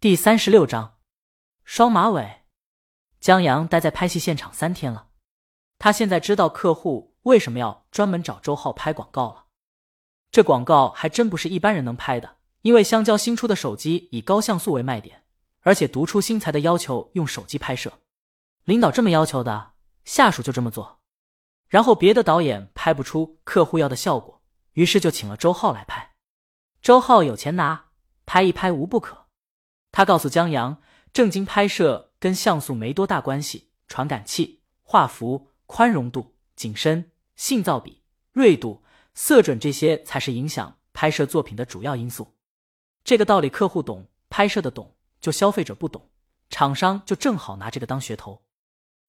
第三十六章，双马尾。江阳待在拍戏现场三天了，他现在知道客户为什么要专门找周浩拍广告了。这广告还真不是一般人能拍的，因为香蕉新出的手机以高像素为卖点，而且独出心裁的要求用手机拍摄。领导这么要求的，下属就这么做。然后别的导演拍不出客户要的效果，于是就请了周浩来拍。周浩有钱拿，拍一拍无不可。他告诉江阳，正经拍摄跟像素没多大关系，传感器、画幅、宽容度、景深、信噪比、锐度、色准这些才是影响拍摄作品的主要因素。这个道理客户懂，拍摄的懂，就消费者不懂，厂商就正好拿这个当噱头。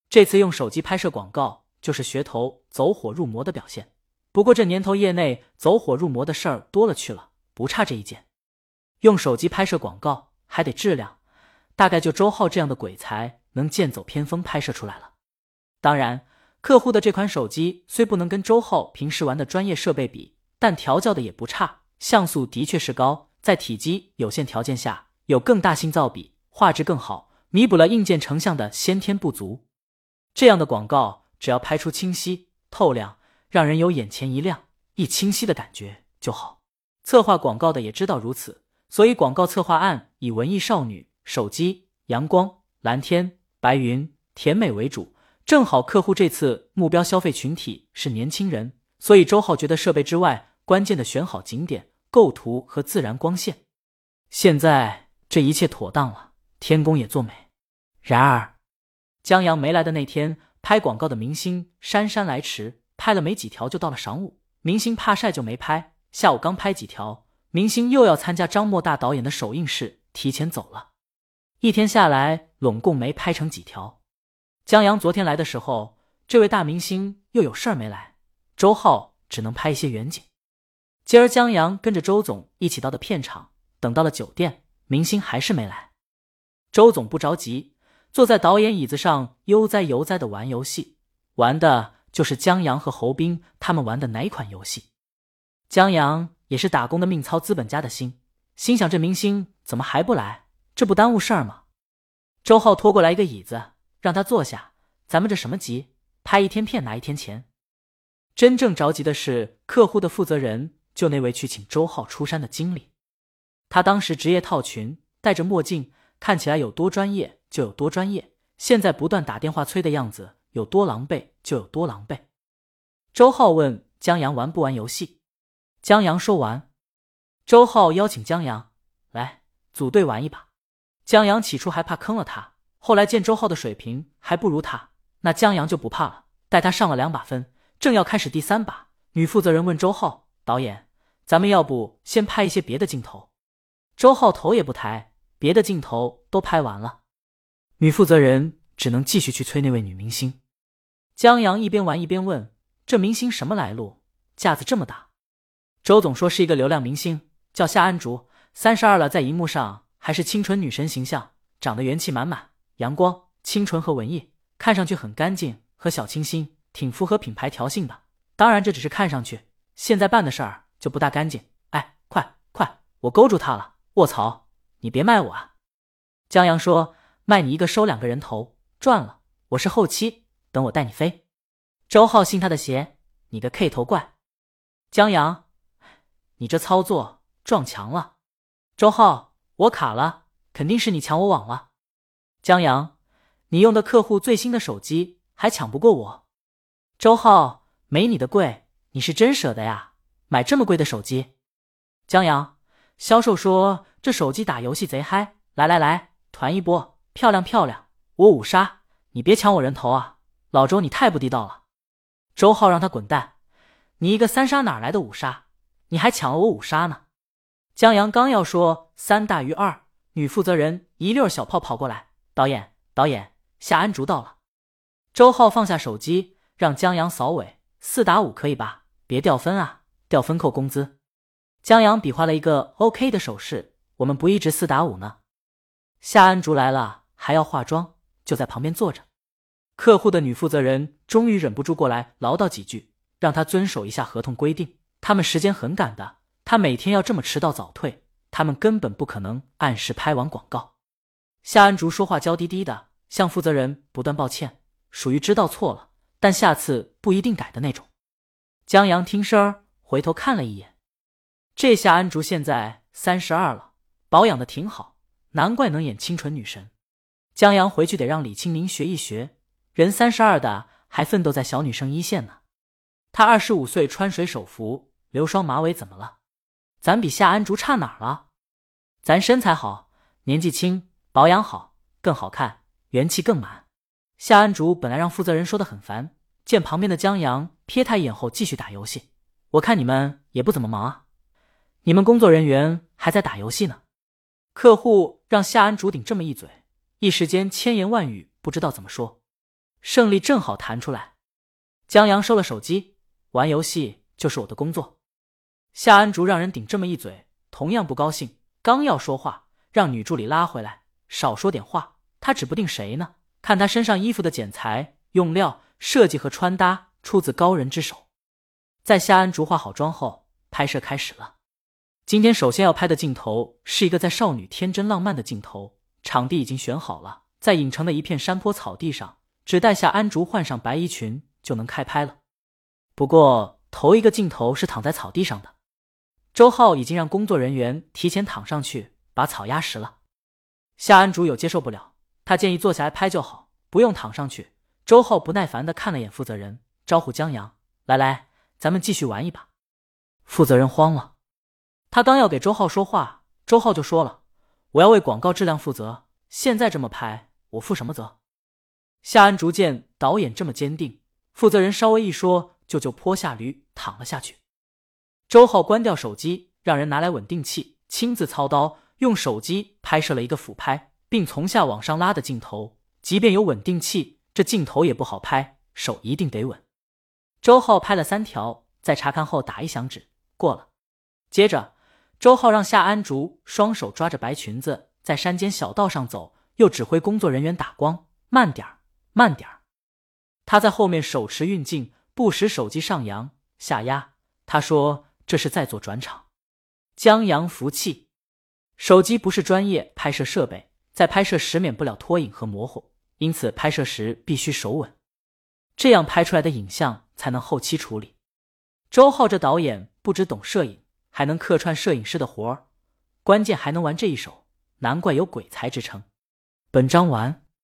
这次用手机拍摄广告，就是噱头走火入魔的表现。不过这年头业内走火入魔的事儿多了去了，不差这一件。用手机拍摄广告。还得质量，大概就周浩这样的鬼才能剑走偏锋拍摄出来了。当然，客户的这款手机虽不能跟周浩平时玩的专业设备比，但调教的也不差，像素的确是高，在体积有限条件下有更大信噪比，画质更好，弥补了硬件成像的先天不足。这样的广告只要拍出清晰透亮，让人有眼前一亮、一清晰的感觉就好。策划广告的也知道如此。所以广告策划案以文艺少女、手机、阳光、蓝天、白云、甜美为主，正好客户这次目标消费群体是年轻人，所以周浩觉得设备之外，关键的选好景点、构图和自然光线。现在这一切妥当了，天公也作美。然而，江阳没来的那天，拍广告的明星姗姗来迟，拍了没几条就到了晌午。明星怕晒就没拍，下午刚拍几条。明星又要参加张默大导演的首映式，提前走了。一天下来，拢共没拍成几条。江阳昨天来的时候，这位大明星又有事儿没来，周浩只能拍一些远景。今儿江阳跟着周总一起到的片场，等到了酒店，明星还是没来。周总不着急，坐在导演椅子上悠哉悠哉的玩游戏，玩的就是江阳和侯斌他们玩的哪款游戏？江阳。也是打工的命操资本家的心，心想这明星怎么还不来？这不耽误事儿吗？周浩拖过来一个椅子，让他坐下。咱们这什么急？拍一天片拿一天钱。真正着急的是客户的负责人，就那位去请周浩出山的经理。他当时职业套裙，戴着墨镜，看起来有多专业就有多专业。现在不断打电话催的样子，有多狼狈就有多狼狈。周浩问江阳玩不玩游戏？江阳说完，周浩邀请江阳组队玩一把。江阳起初还怕坑了他，后来见周浩的水平还不如他，那江阳就不怕了，带他上了两把分。正要开始第三把，女负责人问周浩导演：“咱们要不先拍一些别的镜头？”周浩头也不抬：“别的镜头都拍完了。”女负责人只能继续去催那位女明星。江阳一边玩一边问：“这明星什么来路？架子这么大？”周总说是一个流量明星，叫夏安竹，三十二了，在荧幕上还是清纯女神形象，长得元气满满，阳光、清纯和文艺，看上去很干净和小清新，挺符合品牌调性的。当然这只是看上去，现在办的事儿就不大干净。哎，快快，我勾住他了！卧槽，你别卖我啊！江阳说卖你一个收两个人头，赚了，我是后期，等我带你飞。周浩信他的邪，你个 K 头怪，江阳。你这操作撞墙了，周浩，我卡了，肯定是你抢我网了。江阳，你用的客户最新的手机还抢不过我。周浩，没你的贵，你是真舍得呀，买这么贵的手机。江阳，销售说这手机打游戏贼嗨，来来来，团一波，漂亮漂亮，我五杀，你别抢我人头啊，老周你太不地道了。周浩让他滚蛋，你一个三杀哪来的五杀？你还抢了我五杀呢！江阳刚要说三大于二，女负责人一溜小炮跑过来：“导演，导演，夏安竹到了。”周浩放下手机，让江阳扫尾：“四打五可以吧？别掉分啊，掉分扣工资。”江阳比划了一个 OK 的手势：“我们不一直四打五呢。”夏安竹来了，还要化妆，就在旁边坐着。客户的女负责人终于忍不住过来唠叨几句，让他遵守一下合同规定。他们时间很赶的，他每天要这么迟到早退，他们根本不可能按时拍完广告。夏安竹说话娇滴滴的，向负责人不断抱歉，属于知道错了，但下次不一定改的那种。江阳听声儿回头看了一眼，这夏安竹现在三十二了，保养的挺好，难怪能演清纯女神。江阳回去得让李青宁学一学，人三十二的还奋斗在小女生一线呢。他二十五岁穿水手服，留双马尾，怎么了？咱比夏安竹差哪儿了？咱身材好，年纪轻，保养好，更好看，元气更满。夏安竹本来让负责人说的很烦，见旁边的江阳瞥他一眼后继续打游戏。我看你们也不怎么忙啊，你们工作人员还在打游戏呢。客户让夏安竹顶这么一嘴。一时间千言万语不知道怎么说，胜利正好弹出来。江阳收了手机，玩游戏就是我的工作。夏安竹让人顶这么一嘴，同样不高兴，刚要说话，让女助理拉回来，少说点话。他指不定谁呢？看他身上衣服的剪裁、用料、设计和穿搭，出自高人之手。在夏安竹化好妆后，拍摄开始了。今天首先要拍的镜头是一个在少女天真浪漫的镜头。场地已经选好了，在影城的一片山坡草地上，只待夏安竹换上白衣裙就能开拍了。不过头一个镜头是躺在草地上的，周浩已经让工作人员提前躺上去把草压实了。夏安竹有接受不了，他建议坐下来拍就好，不用躺上去。周浩不耐烦的看了眼负责人，招呼江阳：“来来，咱们继续玩一把。”负责人慌了，他刚要给周浩说话，周浩就说了。我要为广告质量负责，现在这么拍，我负什么责？夏安竹见导演这么坚定，负责人稍微一说，就就坡下驴躺了下去。周浩关掉手机，让人拿来稳定器，亲自操刀，用手机拍摄了一个俯拍，并从下往上拉的镜头。即便有稳定器，这镜头也不好拍，手一定得稳。周浩拍了三条，在查看后打一响指，过了。接着。周浩让夏安竹双手抓着白裙子在山间小道上走，又指挥工作人员打光，慢点儿，慢点儿。他在后面手持运镜，不时手机上扬下压。他说这是在做转场。江阳服气，手机不是专业拍摄设备，在拍摄时免不了拖影和模糊，因此拍摄时必须手稳，这样拍出来的影像才能后期处理。周浩这导演不只懂摄影。还能客串摄影师的活儿，关键还能玩这一手，难怪有鬼才之称。本章完。